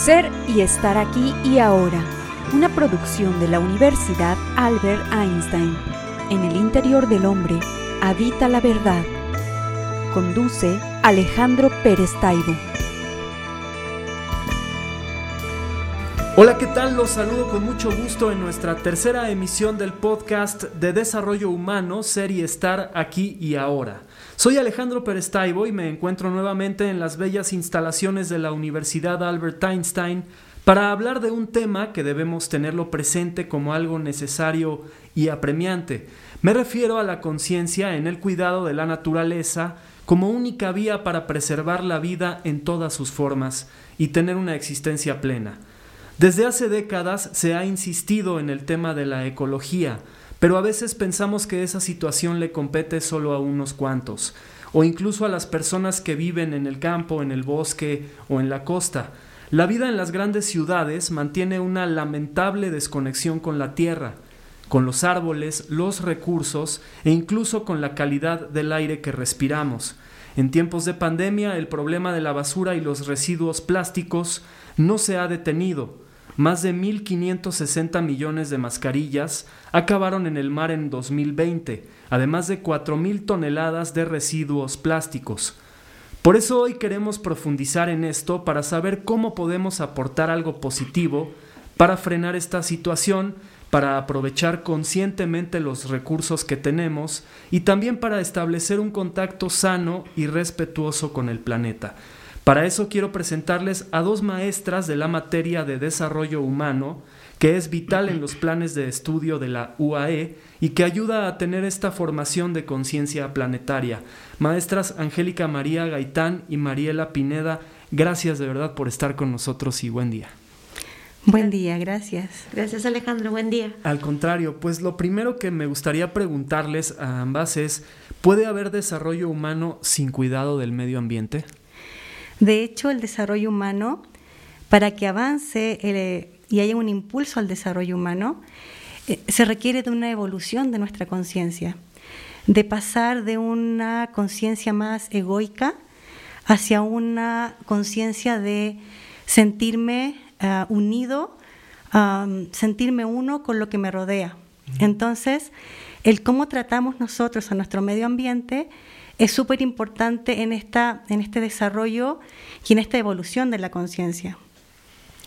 Ser y estar aquí y ahora. Una producción de la Universidad Albert Einstein. En el interior del hombre habita la verdad. Conduce Alejandro Pérez Taibo. Hola, ¿qué tal? Los saludo con mucho gusto en nuestra tercera emisión del podcast de desarrollo humano, Ser y Estar aquí y ahora. Soy Alejandro Pérez Taibo y me encuentro nuevamente en las bellas instalaciones de la Universidad Albert Einstein para hablar de un tema que debemos tenerlo presente como algo necesario y apremiante. Me refiero a la conciencia en el cuidado de la naturaleza como única vía para preservar la vida en todas sus formas y tener una existencia plena. Desde hace décadas se ha insistido en el tema de la ecología, pero a veces pensamos que esa situación le compete solo a unos cuantos, o incluso a las personas que viven en el campo, en el bosque o en la costa. La vida en las grandes ciudades mantiene una lamentable desconexión con la tierra, con los árboles, los recursos e incluso con la calidad del aire que respiramos. En tiempos de pandemia el problema de la basura y los residuos plásticos no se ha detenido, más de 1.560 millones de mascarillas acabaron en el mar en 2020, además de 4.000 toneladas de residuos plásticos. Por eso hoy queremos profundizar en esto para saber cómo podemos aportar algo positivo para frenar esta situación, para aprovechar conscientemente los recursos que tenemos y también para establecer un contacto sano y respetuoso con el planeta. Para eso quiero presentarles a dos maestras de la materia de desarrollo humano, que es vital en los planes de estudio de la UAE y que ayuda a tener esta formación de conciencia planetaria. Maestras Angélica María Gaitán y Mariela Pineda, gracias de verdad por estar con nosotros y buen día. Buen día, gracias. Gracias Alejandro, buen día. Al contrario, pues lo primero que me gustaría preguntarles a ambas es, ¿puede haber desarrollo humano sin cuidado del medio ambiente? De hecho, el desarrollo humano, para que avance eh, y haya un impulso al desarrollo humano, eh, se requiere de una evolución de nuestra conciencia, de pasar de una conciencia más egoica hacia una conciencia de sentirme uh, unido, um, sentirme uno con lo que me rodea. Entonces, el cómo tratamos nosotros a nuestro medio ambiente es súper importante en, esta, en este desarrollo y en esta evolución de la conciencia.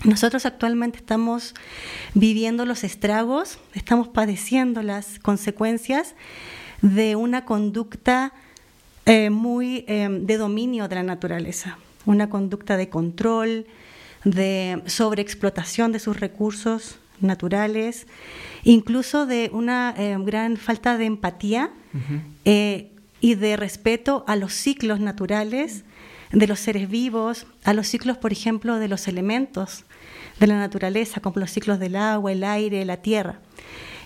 Nosotros actualmente estamos viviendo los estragos, estamos padeciendo las consecuencias de una conducta eh, muy eh, de dominio de la naturaleza, una conducta de control, de sobreexplotación de sus recursos naturales, incluso de una eh, gran falta de empatía y de respeto a los ciclos naturales de los seres vivos, a los ciclos, por ejemplo, de los elementos de la naturaleza, como los ciclos del agua, el aire, la tierra.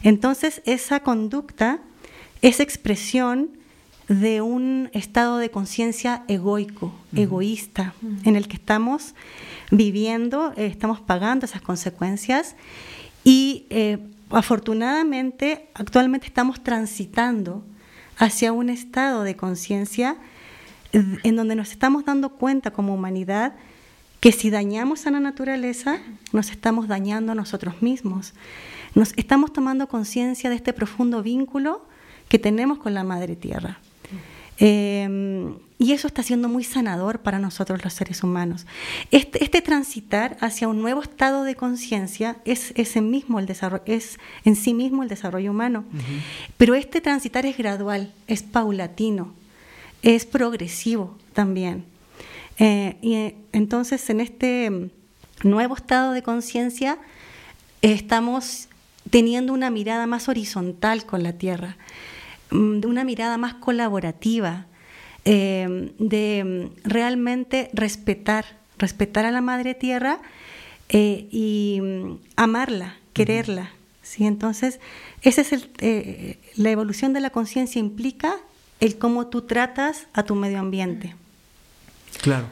Entonces, esa conducta es expresión de un estado de conciencia egoico, egoísta, en el que estamos viviendo, eh, estamos pagando esas consecuencias y eh, afortunadamente actualmente estamos transitando hacia un estado de conciencia en donde nos estamos dando cuenta como humanidad que si dañamos a la naturaleza, nos estamos dañando a nosotros mismos. Nos estamos tomando conciencia de este profundo vínculo que tenemos con la Madre Tierra. Eh, y eso está siendo muy sanador para nosotros los seres humanos. Este, este transitar hacia un nuevo estado de conciencia es, mismo el desarrollo, es en sí mismo el desarrollo humano. Pero este transitar es gradual, es paulatino, es progresivo también. Eh, y eh, entonces en este nuevo estado de conciencia estamos teniendo una mirada más horizontal con la Tierra, de una mirada más colaborativa, Em, de realmente respetar, respetar a la Madre Tierra eh, y mm, amarla, quererla. ¿sí? Entonces, esa es el, eh, la evolución de la conciencia implica el cómo tú tratas a tu medio ambiente. Claro.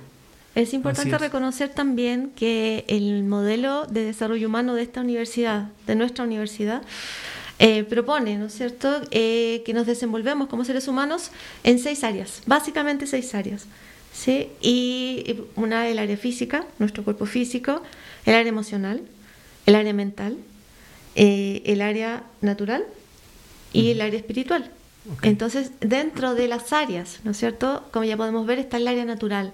Es importante reconocer también que el modelo de desarrollo humano de esta universidad, de nuestra universidad, eh, propone, ¿no es cierto?, eh, que nos desenvolvemos como seres humanos en seis áreas, básicamente seis áreas. ¿sí? Y una el área física, nuestro cuerpo físico, el área emocional, el área mental, eh, el área natural y el área espiritual. Entonces, dentro de las áreas, ¿no es cierto? Como ya podemos ver, está el área natural.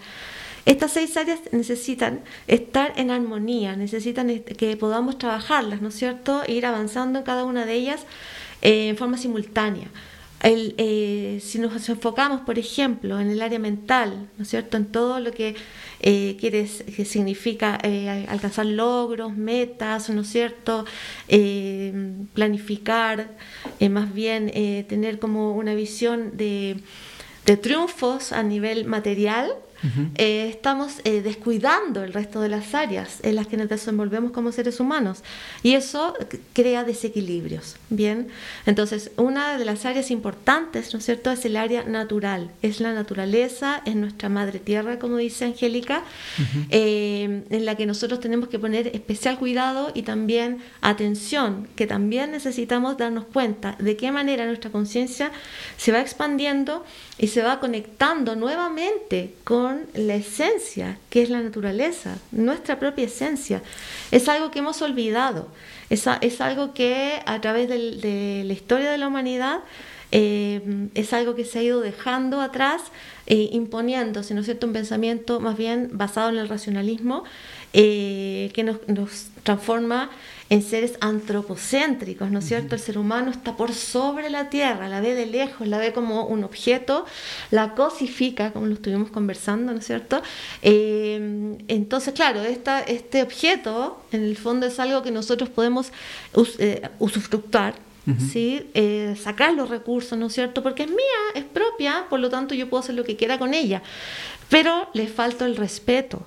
Estas seis áreas necesitan estar en armonía, necesitan que podamos trabajarlas, ¿no es cierto? Ir avanzando en cada una de ellas eh, en forma simultánea. Eh, si nos enfocamos, por ejemplo, en el área mental, ¿no es cierto? En todo lo que, eh, que significa eh, alcanzar logros, metas, ¿no es cierto? planificar, más bien tener como una visión de triunfos a nivel material, eh, estamos eh, descuidando el resto de las áreas en las que nos desenvolvemos como seres humanos y eso crea desequilibrios. Bien, entonces una de las áreas importantes, ¿no es cierto?, es el área natural, es la naturaleza, es nuestra madre tierra, como dice Angélica, eh, en la que nosotros tenemos que poner especial cuidado y también atención, que también necesitamos darnos cuenta de qué manera nuestra conciencia se va expandiendo y se va conectando nuevamente con la esencia, que es la naturaleza, nuestra propia esencia. Es algo que hemos olvidado, es, es algo que a través de la historia de la humanidad eh, es algo que se ha ido dejando atrás, eh, imponiéndose, ¿no es cierto?, un pensamiento más bien basado en el racionalismo eh, que nos, nos transforma en seres antropocéntricos, ¿no es cierto? El ser humano está por sobre la tierra, la ve de lejos, la ve como un objeto, la cosifica, como lo estuvimos conversando, ¿no es cierto? Eh, entonces, claro, esta, este objeto en el fondo es algo que nosotros podemos eh, usufructuar, ¿sí? Eh, sacar los recursos, ¿no es cierto? Porque es mía, es propia, por lo tanto yo puedo hacer lo que quiera con ella, pero le falta el respeto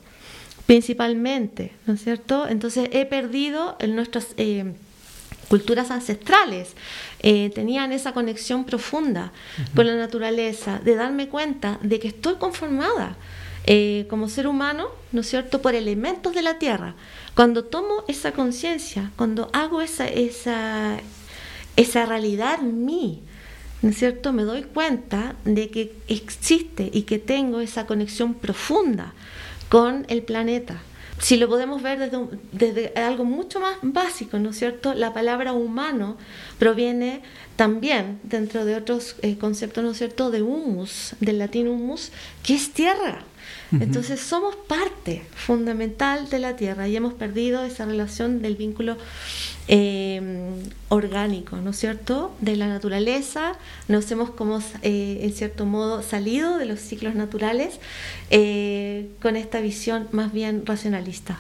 principalmente, ¿no es cierto? Entonces he perdido en nuestras eh, culturas ancestrales, eh, tenían esa conexión profunda con la naturaleza, de darme cuenta de que estoy conformada eh, como ser humano, ¿no es cierto?, por elementos de la tierra. Cuando tomo esa conciencia, cuando hago esa, esa, esa realidad en mí, ¿no es cierto?, me doy cuenta de que existe y que tengo esa conexión profunda con el planeta. Si lo podemos ver desde, algo mucho más básico, ¿no es cierto? La palabra humano proviene también, dentro de otros eh, conceptos, ¿no es cierto?, de humus, del latín humus, que es tierra. Entonces somos parte fundamental de la tierra y hemos perdido esa relación del vínculo eh, orgánico, ¿no es cierto?, de la naturaleza, nos hemos como, eh, en cierto modo, salido de los ciclos naturales eh, con esta visión más bien racionalista.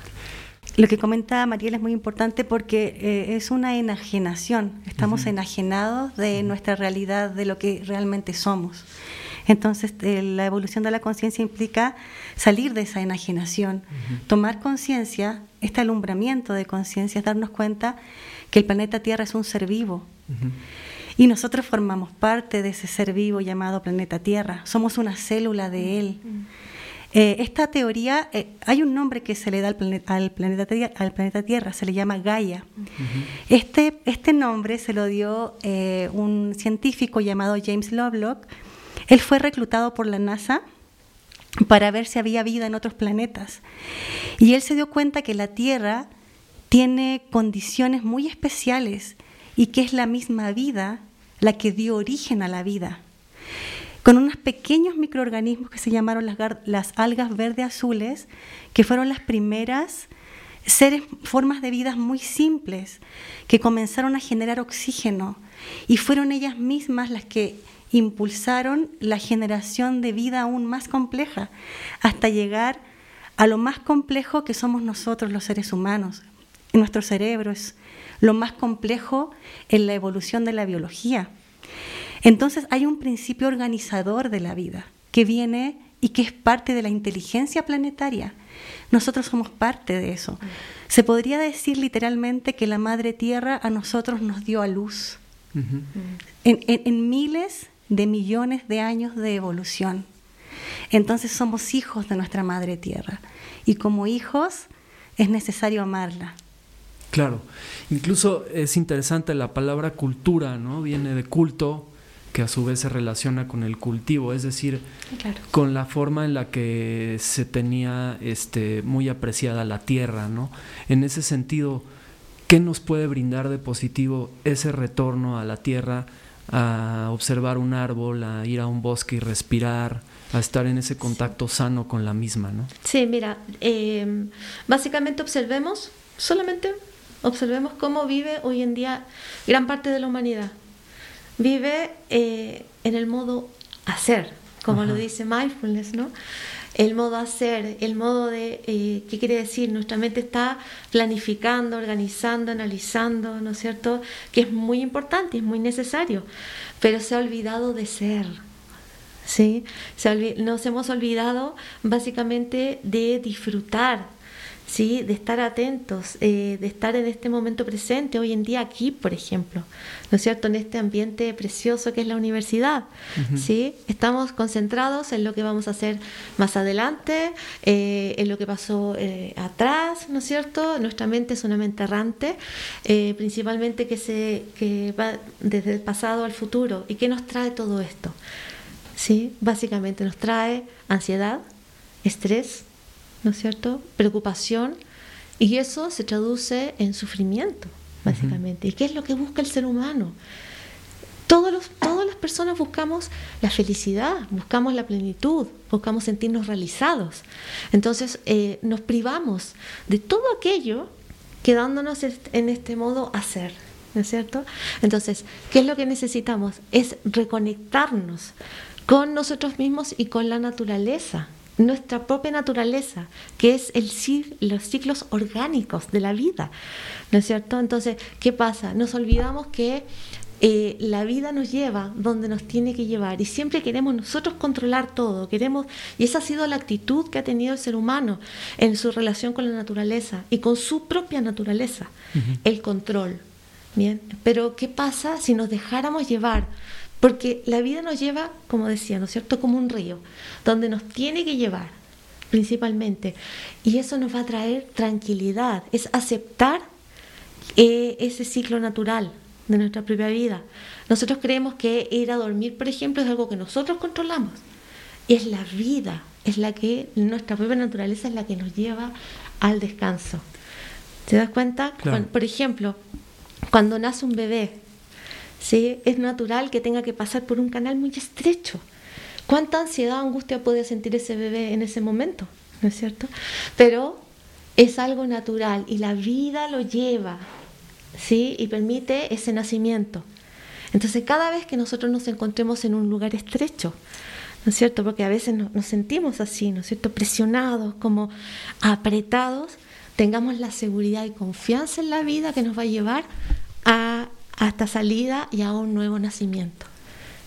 Lo que comenta Mariela es muy importante porque es una enajenación, estamos enajenados de nuestra realidad, de lo que realmente somos. Entonces, la evolución de la conciencia implica salir de esa enajenación, tomar conciencia, este alumbramiento de conciencia, es darnos cuenta que el planeta Tierra es un ser vivo. Y nosotros formamos parte de ese ser vivo llamado planeta Tierra, somos una célula de él. Eh, esta teoría, eh, hay un nombre que se le da al planeta, al planeta, Tierra, se le llama Gaia. este, este nombre se lo dio eh, un científico llamado James Lovelock. Él fue reclutado por la NASA para ver si había vida en otros planetas. Y él se dio cuenta que la Tierra tiene condiciones muy especiales y que es la misma vida la que dio origen a la vida. Con unos pequeños microorganismos que se llamaron las, algas verde azules, que fueron las primeras seres, formas de vida muy simples, que comenzaron a generar oxígeno y fueron ellas mismas las que impulsaron la generación de vida aún más compleja, hasta llegar a lo más complejo que somos nosotros los seres humanos. Nuestro cerebro es lo más complejo en la evolución de la biología. Entonces hay un principio organizador de la vida que viene y que es parte de la inteligencia planetaria. Nosotros somos parte de eso. Se podría decir literalmente que la Madre Tierra a nosotros nos dio a luz. en, en miles de millones de años de evolución. Entonces somos hijos de nuestra Madre Tierra y como hijos es necesario amarla. Claro, incluso es interesante la palabra cultura, ¿no? Viene de culto, que a su vez se relaciona con el cultivo, es decir, con la forma en la que se tenía este, muy apreciada la tierra, ¿no? En ese sentido, ¿qué nos puede brindar de positivo ese retorno a la tierra, a observar un árbol, a ir a un bosque y respirar, a estar en ese contacto sano con la misma, ¿no? Sí, mira, em, básicamente observemos, solamente observemos cómo vive hoy en día gran parte de la humanidad vive eh, en el modo hacer, como lo dice mindfulness, ¿no? El modo hacer, el modo de, eh, ¿qué quiere decir? Nuestra mente está planificando, organizando, analizando, ¿no es cierto? Que es muy importante, es muy necesario, pero se ha olvidado de ser, ¿sí? nos hemos olvidado básicamente de disfrutar, ¿sí? de estar atentos, eh, de estar en este momento presente, hoy en día aquí, por ejemplo, ¿no es cierto?, en este ambiente precioso que es la universidad. ¿sí? Estamos concentrados en lo que vamos a hacer más adelante, eh, en lo que pasó eh, atrás, ¿no es cierto? Nuestra mente es una mente errante, principalmente que, se, que va desde el pasado al futuro. ¿Y qué nos trae todo esto? ¿Sí? Básicamente nos trae ansiedad, estrés, ¿no es cierto? Preocupación, y eso se traduce en sufrimiento, básicamente. ¿Y qué es lo que busca el ser humano? Todos los, todas las personas buscamos la felicidad, buscamos la plenitud, buscamos sentirnos realizados. Entonces eh, nos privamos de todo aquello quedándonos en este modo hacer, ¿no es cierto? Entonces, ¿qué es lo que necesitamos? Es reconectarnos con nosotros mismos y con la naturaleza nuestra propia naturaleza, que es el, los ciclos orgánicos de la vida, ¿no es cierto? Entonces, ¿qué pasa? Nos olvidamos que eh, la vida nos lleva donde nos tiene que llevar y siempre queremos nosotros controlar todo, queremos, y esa ha sido la actitud que ha tenido el ser humano en su relación con la naturaleza y con su propia naturaleza, el control. Bien, pero ¿qué pasa si nos dejáramos llevar porque la vida nos lleva, como decía, ¿no es cierto?, como un río, donde nos tiene que llevar, principalmente. Y eso nos va a traer tranquilidad, es aceptar eh, ese ciclo natural de nuestra propia vida. Nosotros creemos que ir a dormir, por ejemplo, es algo que nosotros controlamos. Es la vida, es la que, nuestra propia naturaleza es la que nos lleva al descanso. ¿Te das cuenta? por ejemplo, cuando nace un bebé, ¿sí? es natural que tenga que pasar por un canal muy estrecho. ¿Cuánta ansiedad, angustia puede sentir ese bebé en ese momento? ¿No es cierto? Pero es algo natural y la vida lo lleva, ¿sí? Y permite ese nacimiento. Entonces, cada vez que nosotros nos encontremos en un lugar estrecho, ¿no es cierto? Porque a veces nos, sentimos así, ¿no es cierto? Presionados, como apretados, tengamos la seguridad y confianza en la vida que nos va a llevar hasta salida y a un nuevo nacimiento.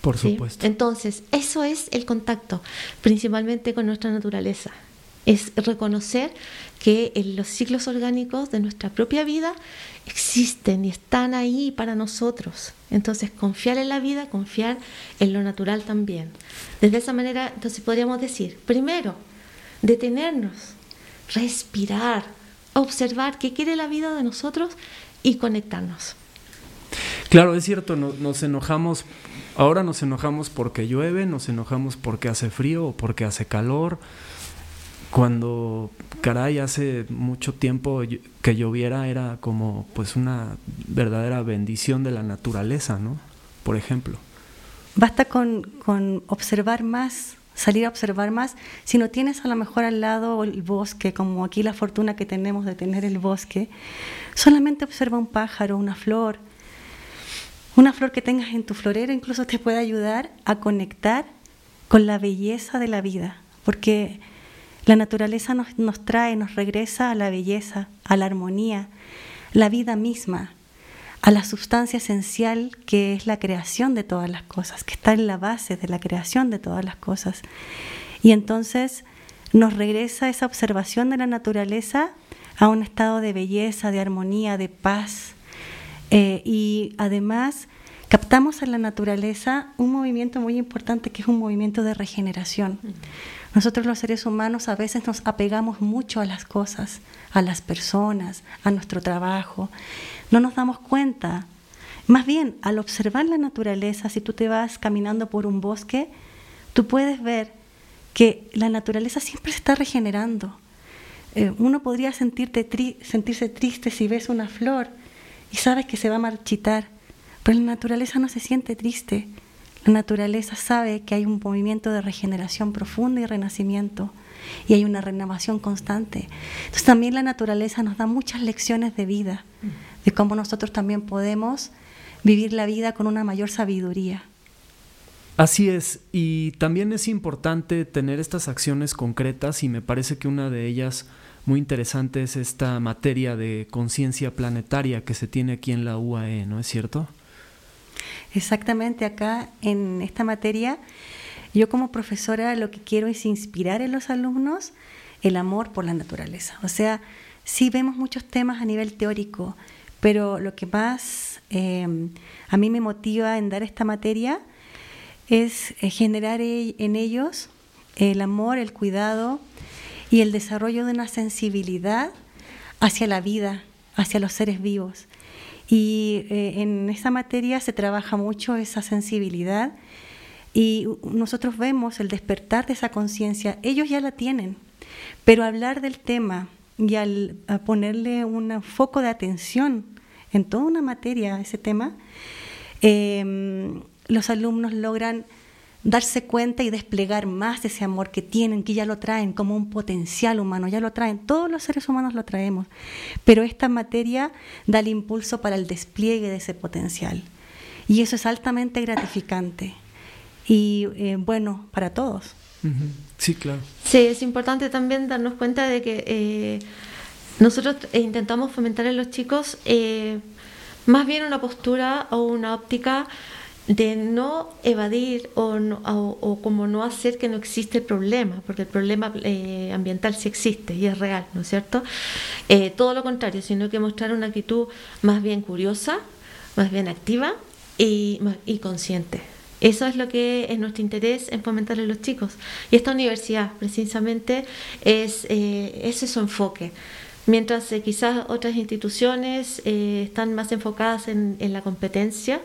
Por supuesto. Entonces, eso es el contacto, principalmente con nuestra naturaleza. Es reconocer que los ciclos orgánicos de nuestra propia vida existen y están ahí para nosotros. Entonces, confiar en la vida, confiar en lo natural también. Desde esa manera, entonces podríamos decir, primero, detenernos, respirar, observar qué quiere la vida de nosotros y conectarnos. Claro, es cierto, nos enojamos, ahora nos enojamos porque llueve, nos enojamos porque hace frío o porque hace calor. Cuando, caray, hace mucho tiempo que lloviera era como pues una verdadera bendición de la naturaleza, ¿no? Por ejemplo. Basta con, con observar más, salir a observar más. Si no tienes a lo mejor al lado el bosque, como aquí la fortuna que tenemos de tener el bosque, solamente observa un pájaro, una flor, una flor que tengas en tu florero incluso te puede ayudar a conectar con la belleza de la vida, porque la naturaleza nos, nos trae, nos regresa a la belleza, a la armonía, la vida misma, a la sustancia esencial que es la creación de todas las cosas, que está en la base de la creación de todas las cosas. Y entonces nos regresa esa observación de la naturaleza a un estado de belleza, de armonía, de paz, eh, y además captamos en la naturaleza un movimiento muy importante que es un movimiento de regeneración. Nosotros los seres humanos a veces nos apegamos mucho a las cosas, a las personas, a nuestro trabajo. No nos damos cuenta Más bien, al observar la naturaleza, si tú te vas caminando por un bosque, tú puedes ver que la naturaleza siempre se está regenerando. Eh, uno podría sentirte sentirse triste si ves una flor y sabes que se va a marchitar, pero la naturaleza no se siente triste. La naturaleza sabe que hay un movimiento de regeneración profunda y renacimiento y hay una renovación constante. Entonces también la naturaleza nos da muchas lecciones de vida, de cómo nosotros también podemos vivir la vida con una mayor sabiduría. Así es, y también es importante tener estas acciones concretas y me parece que una de ellas muy interesante es esta materia de conciencia planetaria que se tiene aquí en la UAE, ¿no es cierto? Exactamente, acá en esta materia yo como profesora lo que quiero es inspirar en los alumnos el amor por la naturaleza. O sea, sí vemos muchos temas a nivel teórico, pero lo que más em, a mí me motiva en dar esta materia es eh, generar e-, en ellos el amor, el cuidado y el desarrollo de una sensibilidad hacia la vida, hacia los seres vivos. Y eh, en esa materia se trabaja mucho esa sensibilidad y nosotros vemos el despertar de esa conciencia. Ellos ya la tienen, pero hablar del tema y al ponerle un foco de atención en toda una materia, ese tema, em, los alumnos logran darse cuenta y desplegar más ese amor que tienen, que ya lo traen como un potencial humano, ya lo traen, todos los seres humanos lo traemos, pero esta materia da el impulso para el despliegue de ese potencial y eso es altamente gratificante y eh, bueno para todos. Sí, claro. Sí, es importante también darnos cuenta de que eh, nosotros intentamos fomentar en los chicos eh, más bien una postura o una óptica de no evadir o, o, como no hacer que no existe el problema, porque el problema eh, ambiental sí existe y es real, ¿no es cierto? Eh, todo lo contrario, sino que mostrar una actitud más bien curiosa, más bien activa y, y consciente. Eso es lo que es nuestro interés en fomentar en los chicos. Y esta universidad, precisamente, es, eh, ese es su enfoque. Mientras quizás otras instituciones están más enfocadas en, en la competencia,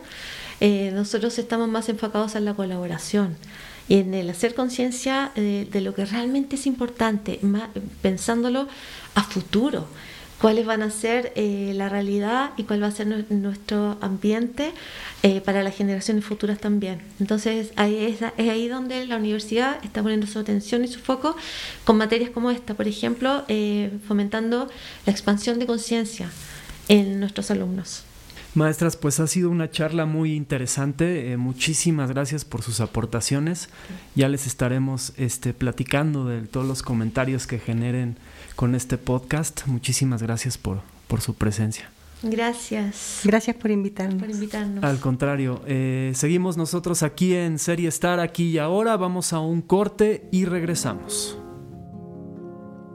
eh, nosotros estamos más enfocados en la colaboración y en el hacer conciencia de, lo que realmente es importante, pensándolo a futuro, cuáles van a ser eh, la realidad y cuál va a ser nuestro ambiente eh, para las generaciones futuras también. Entonces ahí es, es, ahí donde la universidad está poniendo su atención y su foco con materias como esta, por ejemplo, fomentando la expansión de conciencia en nuestros alumnos. Maestras, pues ha sido una charla muy interesante. Eh, muchísimas gracias por sus aportaciones. Ya les estaremos este, platicando de todos los comentarios que generen con este podcast. Muchísimas gracias por, por su presencia. Gracias. Gracias por invitarnos. Por invitarnos. Al contrario, eh, seguimos nosotros aquí en Serie Star, aquí y ahora. Vamos a un corte y regresamos.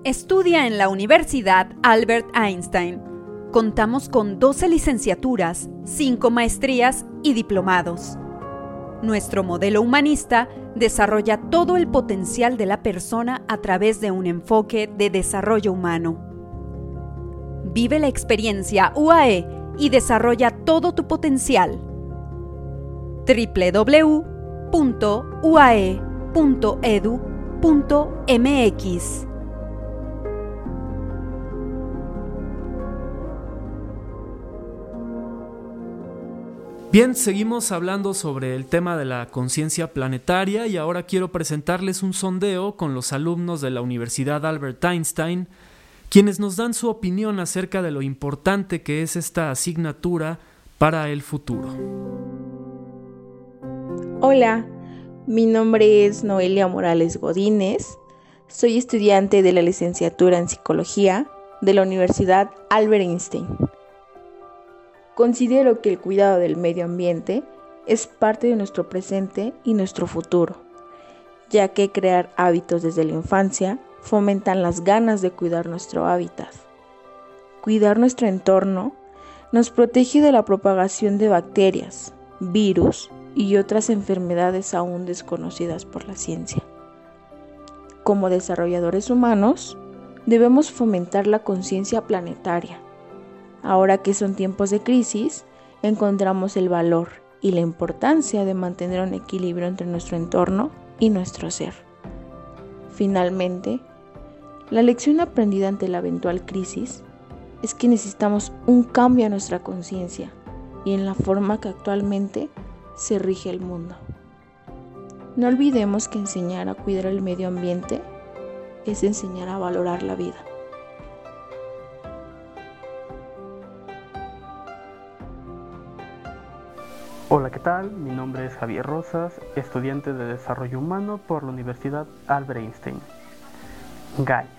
Estudia en la Universidad Albert Einstein Contamos con 12 licenciaturas, 5 maestrías y diplomados. Nuestro modelo humanista desarrolla todo el potencial de la persona a través de un enfoque de desarrollo humano. Vive la experiencia UAE y desarrolla todo tu potencial. www.uae.edu.mx Bien, seguimos hablando sobre el tema de la conciencia planetaria y ahora quiero presentarles un sondeo con los alumnos de la Universidad Albert Einstein, quienes nos dan su opinión acerca de lo importante que es esta asignatura para el futuro. Hola, mi nombre es Noelia Morales Godínez, soy estudiante de la licenciatura en psicología de la Universidad Albert Einstein. Considero que el cuidado del medio ambiente es parte de nuestro presente y nuestro futuro, ya que crear hábitos desde la infancia fomentan las ganas de cuidar nuestro hábitat. Cuidar nuestro entorno nos protege de la propagación de bacterias, virus y otras enfermedades aún desconocidas por la ciencia. Como desarrolladores humanos, debemos fomentar la conciencia planetaria ahora que son tiempos de crisis encontramos el valor y la importancia de mantener un equilibrio entre nuestro entorno y nuestro ser. Finalmente, la lección aprendida ante la eventual crisis es que necesitamos un cambio en nuestra conciencia y en la forma que actualmente se rige el mundo. No olvidemos que enseñar a cuidar el medio ambiente es enseñar a valorar la vida. Hola, ¿qué tal? Mi nombre es Javier Rosas, estudiante de Desarrollo Humano por la Universidad Albert Einstein. Gaia,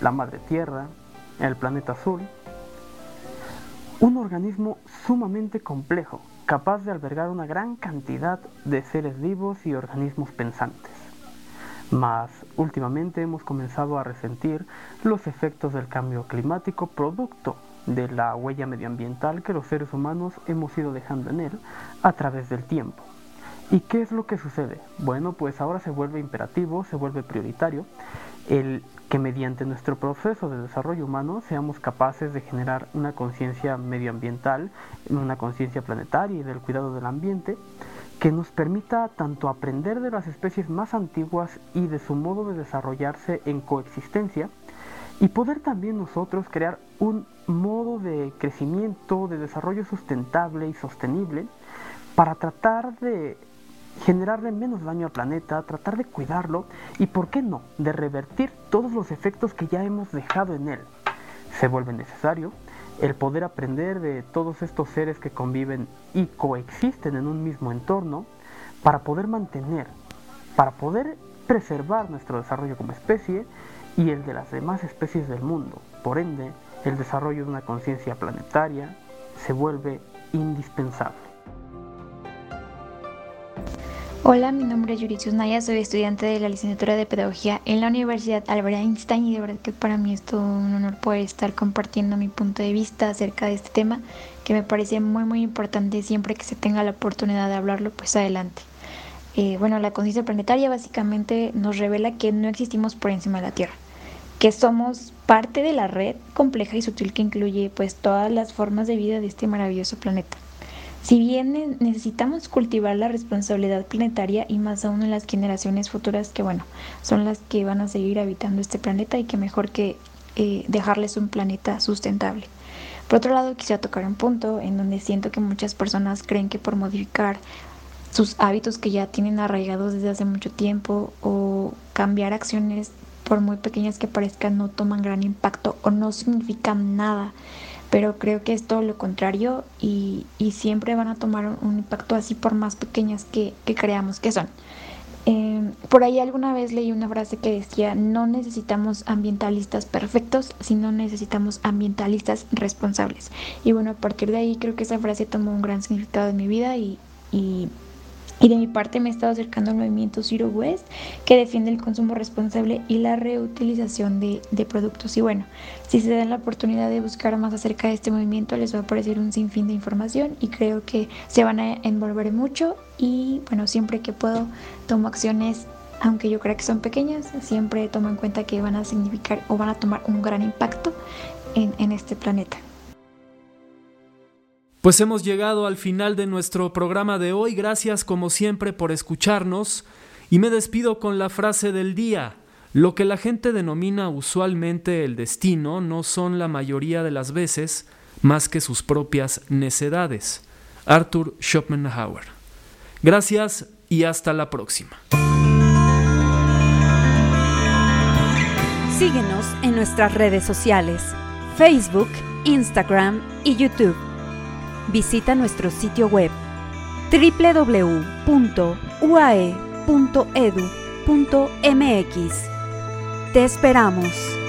la Madre Tierra, el planeta azul, un organismo sumamente complejo, capaz de albergar una gran cantidad de seres vivos y organismos pensantes. Mas últimamente hemos comenzado a resentir los efectos del cambio climático producto de la huella medioambiental que los seres humanos hemos ido dejando en él a través del tiempo. ¿Y qué es lo que sucede? Bueno, pues ahora se vuelve imperativo, se vuelve prioritario el que mediante nuestro proceso de desarrollo humano seamos capaces de generar una conciencia medioambiental, una conciencia planetaria y del cuidado del ambiente, que nos permita tanto aprender de las especies más antiguas y de su modo de desarrollarse en coexistencia, y poder también nosotros crear un modo de crecimiento, de desarrollo sustentable y sostenible para tratar de generarle menos daño al planeta, tratar de cuidarlo y, ¿por qué no?, de revertir todos los efectos que ya hemos dejado en él. Se vuelve necesario el poder aprender de todos estos seres que conviven y coexisten en un mismo entorno para poder mantener, para poder preservar nuestro desarrollo como especie y el de las demás especies del mundo. Por ende, el desarrollo de una conciencia planetaria se vuelve indispensable. Hola, mi nombre es Yuritsius Naya, soy estudiante de la licenciatura de Pedagogía en la Universidad Albert Einstein y de verdad que para mí es todo un honor poder estar compartiendo mi punto de vista acerca de este tema que me parece muy muy importante siempre que se tenga la oportunidad de hablarlo, pues adelante. Eh, bueno, la conciencia planetaria básicamente nos revela que no existimos por encima de la Tierra, que somos parte de la red compleja y sutil que incluye pues todas las formas de vida de este maravilloso planeta. Si bien necesitamos cultivar la responsabilidad planetaria y más aún en las generaciones futuras que, bueno, son las que van a seguir habitando este planeta y que mejor que eh, dejarles un planeta sustentable. Por otro lado, quisiera tocar un punto en donde siento que muchas personas creen que por modificar sus hábitos que ya tienen arraigados desde hace mucho tiempo o cambiar acciones por muy pequeñas que parezcan no toman gran impacto o no significan nada pero creo que es todo lo contrario y, siempre van a tomar un, impacto así por más pequeñas que, creamos que son. Em, por ahí alguna vez leí una frase que decía, no necesitamos ambientalistas perfectos, sino necesitamos ambientalistas responsables. Y bueno, a partir de ahí creo que esa frase tomó un gran significado en mi vida y, y y de mi parte me he estado acercando al movimiento Zero West, que defiende el consumo responsable y la reutilización de, productos. Y bueno, si se dan la oportunidad de buscar más acerca de este movimiento, les va a aparecer un sinfín de información y creo que se van a envolver mucho. Y bueno, siempre que puedo, tomo acciones aunque yo creo que son pequeñas, siempre tomo en cuenta que van a significar o van a tomar un gran impacto en este planeta. Pues hemos llegado al final de nuestro programa de hoy. Gracias como siempre por escucharnos y me despido con la frase del día. Lo que la gente denomina usualmente el destino no son la mayoría de las veces más que sus propias necedades. Arthur Schopenhauer. Gracias y hasta la próxima. Síguenos en nuestras redes sociales, Facebook, Instagram y YouTube. Visita nuestro sitio web www.uae.edu.mx. Te esperamos.